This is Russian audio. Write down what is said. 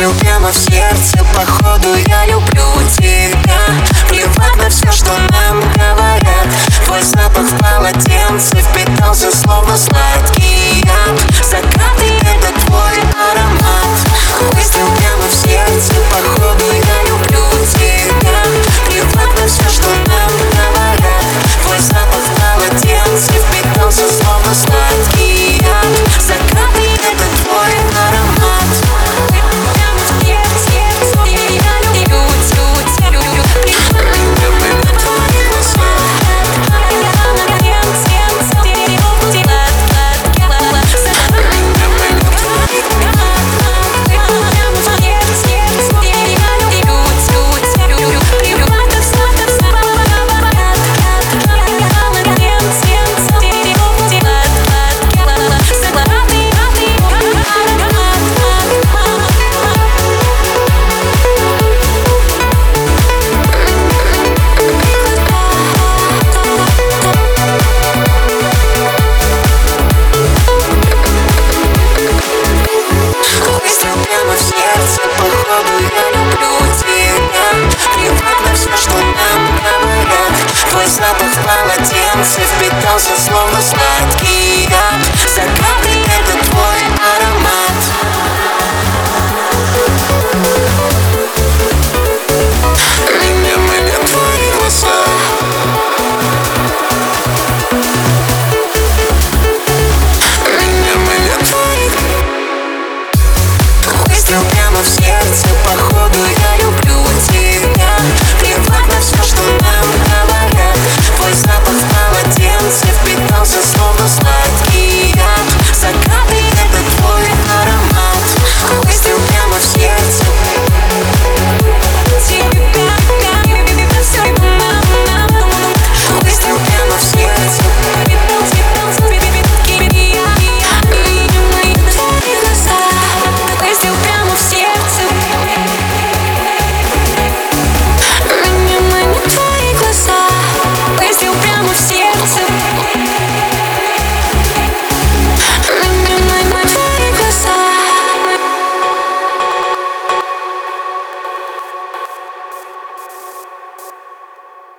застрял прямо в сердце Походу я люблю в сердце, походу я люблю тебя.